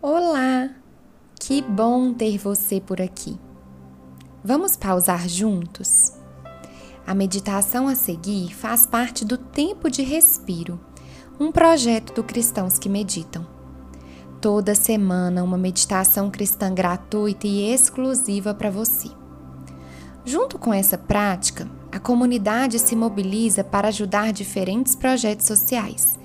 Olá! Que bom ter você por aqui. Vamos pausar juntos? A meditação a seguir faz parte do Tempo de Respiro, um projeto do Cristãos que Meditam. Toda semana, uma meditação cristã gratuita e exclusiva para você. Junto com essa prática, a comunidade se mobiliza para ajudar diferentes projetos sociais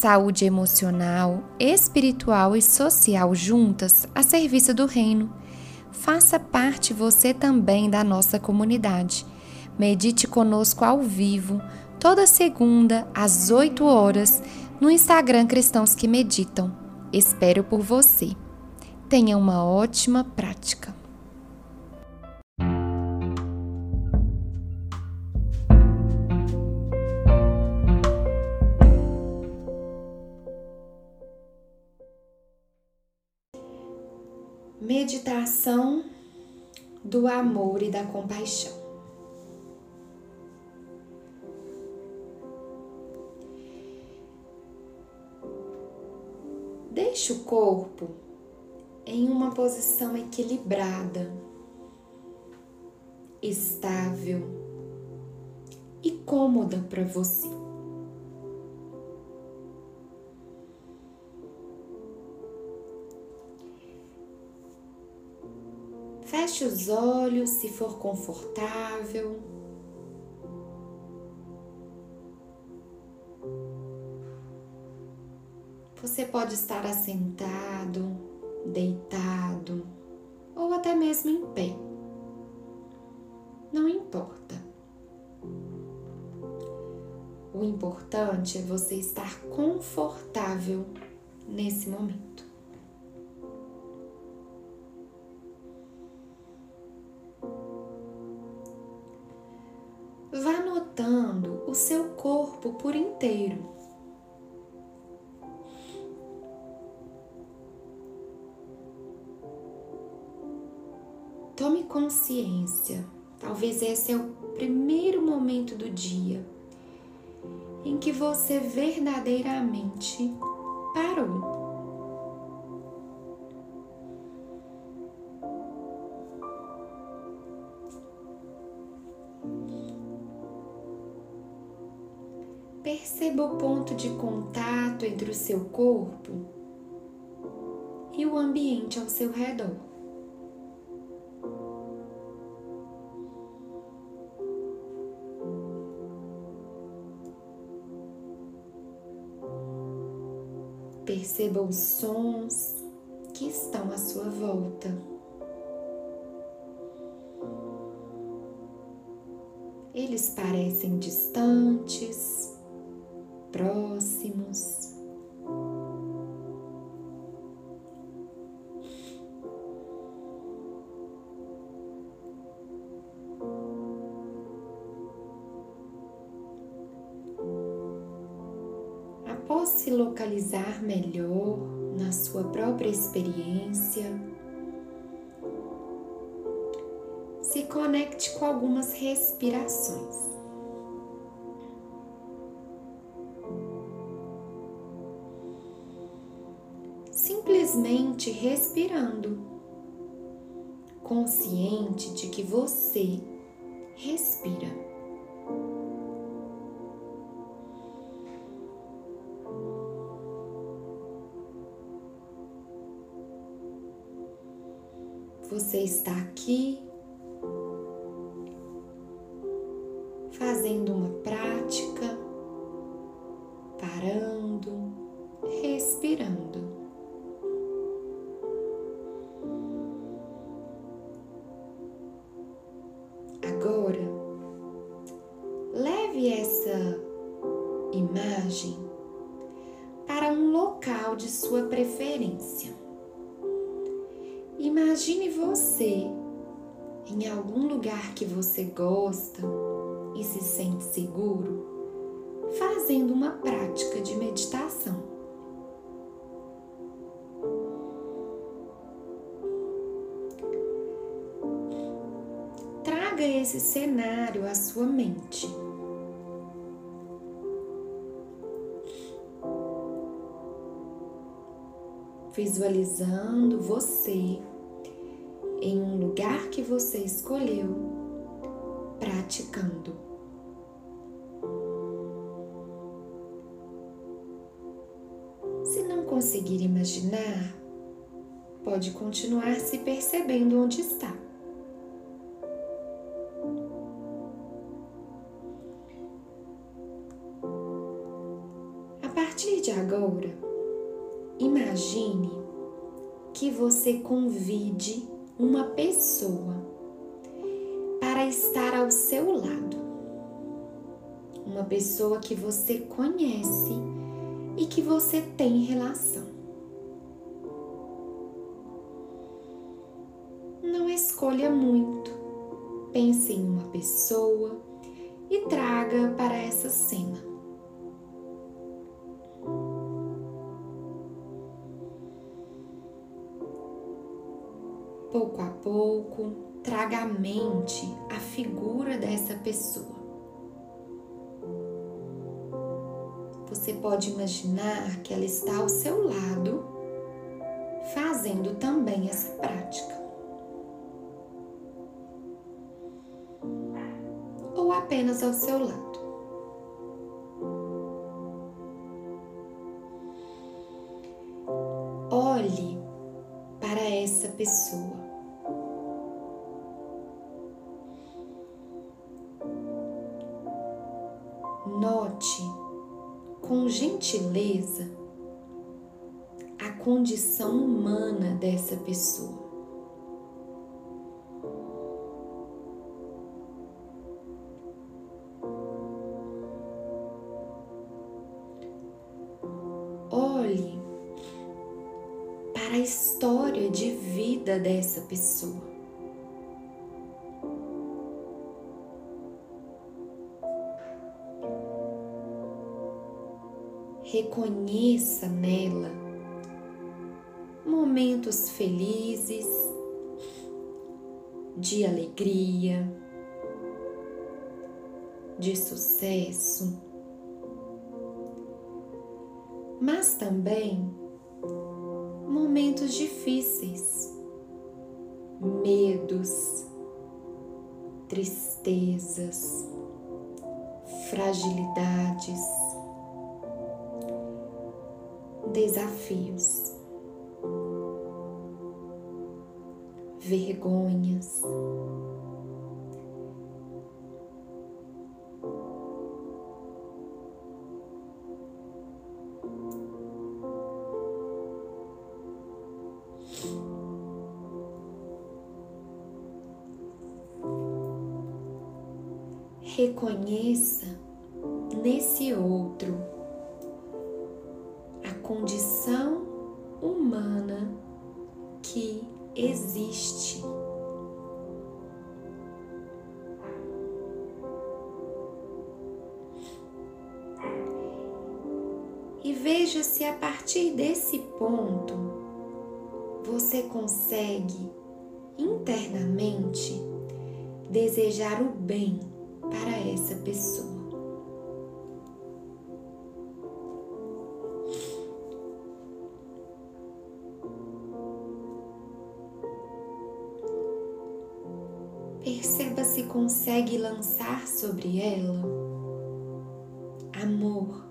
saúde emocional, espiritual e social juntas a serviço do Reino. Faça parte você também da nossa comunidade. Medite conosco ao vivo, toda segunda, às 8 horas, no Instagram Cristãos que Meditam. Espero por você. Tenha uma ótima prática. Meditação do amor e da compaixão. Deixe o corpo em uma posição equilibrada, estável e cômoda para você. Feche os olhos se for confortável. Você pode estar assentado, deitado ou até mesmo em pé. Não importa. O importante é você estar confortável nesse momento. Corpo por inteiro. Tome consciência. Talvez esse é o primeiro momento do dia em que você verdadeiramente parou. Perceba o ponto de contato entre o seu corpo e o ambiente ao seu redor. Perceba os sons que estão à sua volta. Eles parecem distantes se localizar melhor na sua própria experiência, se conecte com algumas respirações. simplesmente respirando, consciente de que você respira. Você está aqui fazendo uma prática, parando, respirando. para um local de sua preferência. Imagine você em algum lugar que você gosta e se sente seguro, fazendo uma prática de meditação. Traga esse cenário à sua mente. Visualizando você em um lugar que você escolheu, praticando. Se não conseguir imaginar, pode continuar se percebendo onde está. A partir de agora, imagine que você convide uma pessoa para estar ao seu lado. Uma pessoa que você conhece e que você tem relação. Não escolha muito. Pense em uma pessoa e traga para essa cena. Pouco a pouco, traga à mente a figura dessa pessoa. Você pode imaginar que ela está ao seu lado, fazendo também essa prática. Ou apenas ao seu lado. Olhe para essa pessoa. Condição humana dessa pessoa. Olhe para a história de vida dessa pessoa. reconheça nela momentos felizes, de alegria, de sucesso, mas também momentos difíceis, medos, tristezas, fragilidades desafios, vergonhas. Reconheça nesse outro condição humana que existe. E veja se a partir desse ponto você consegue internamente desejar o bem para essa pessoa. Consegue lançar sobre ela amor.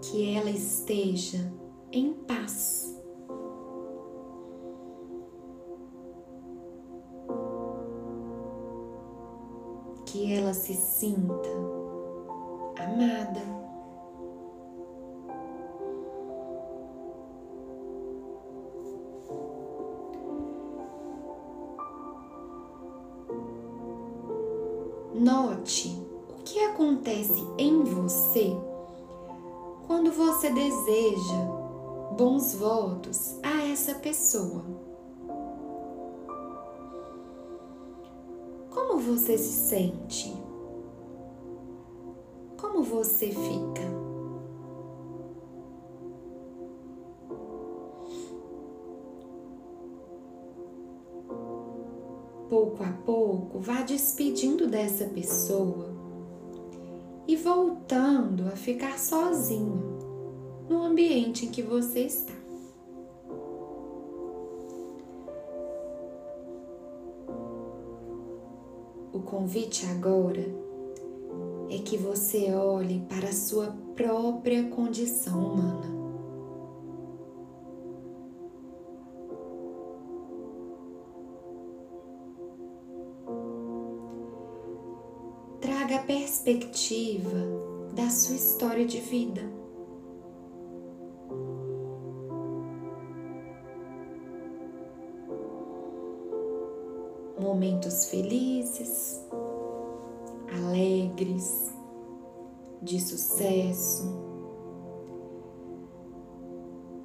Que ela esteja em paz. Que ela se sinta amada. Note o que acontece em você quando você deseja bons votos a essa pessoa. Você se sente? Como você fica? pouco a pouco, vá despedindo dessa pessoa e voltando a ficar sozinho no ambiente em que você está. Convite agora é que você olhe para a sua própria condição humana. Traga a perspectiva da sua história de vida. Momentos felizes, alegres, de sucesso,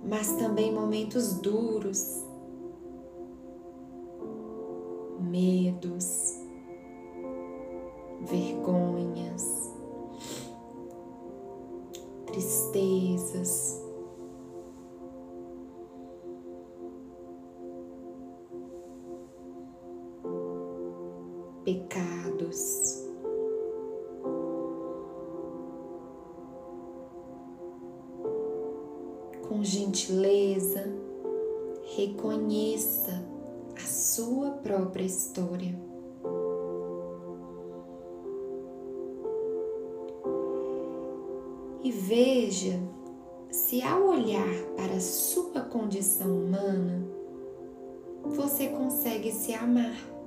mas também momentos duros, medos, vergonhas, Pecados. com gentileza, reconheça a sua própria história. E veja se, ao olhar para a sua condição humana, você consegue se amar.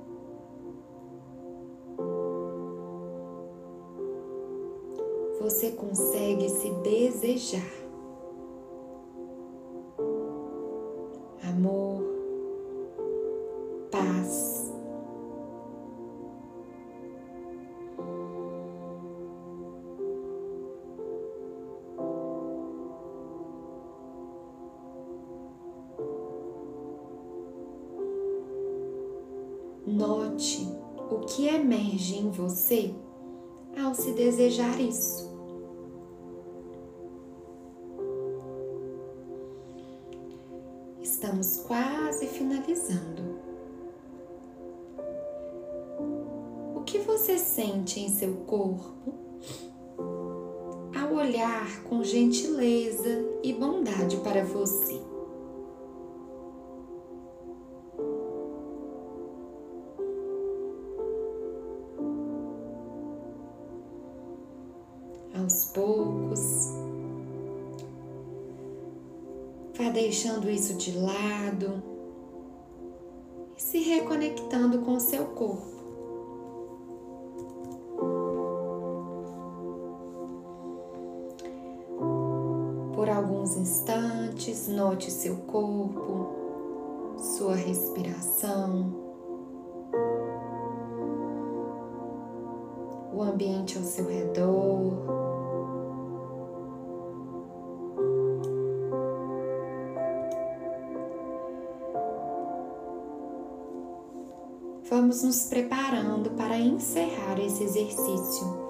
Você consegue se desejar. amor, paz. Note o que emerge em você ao se desejar isso. Você sente em seu corpo ao olhar com gentileza e bondade para você? Aos poucos, Vá deixando isso de lado e se reconectando com o seu corpo. Alguns instantes, note seu corpo, sua respiração, o ambiente ao seu redor. vamos nos preparando para encerrar esse exercício.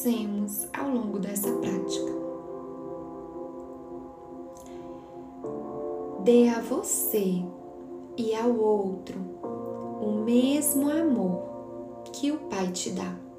Fizemos ao longo dessa prática. dê a você e ao outro o mesmo amor que o Pai te dá.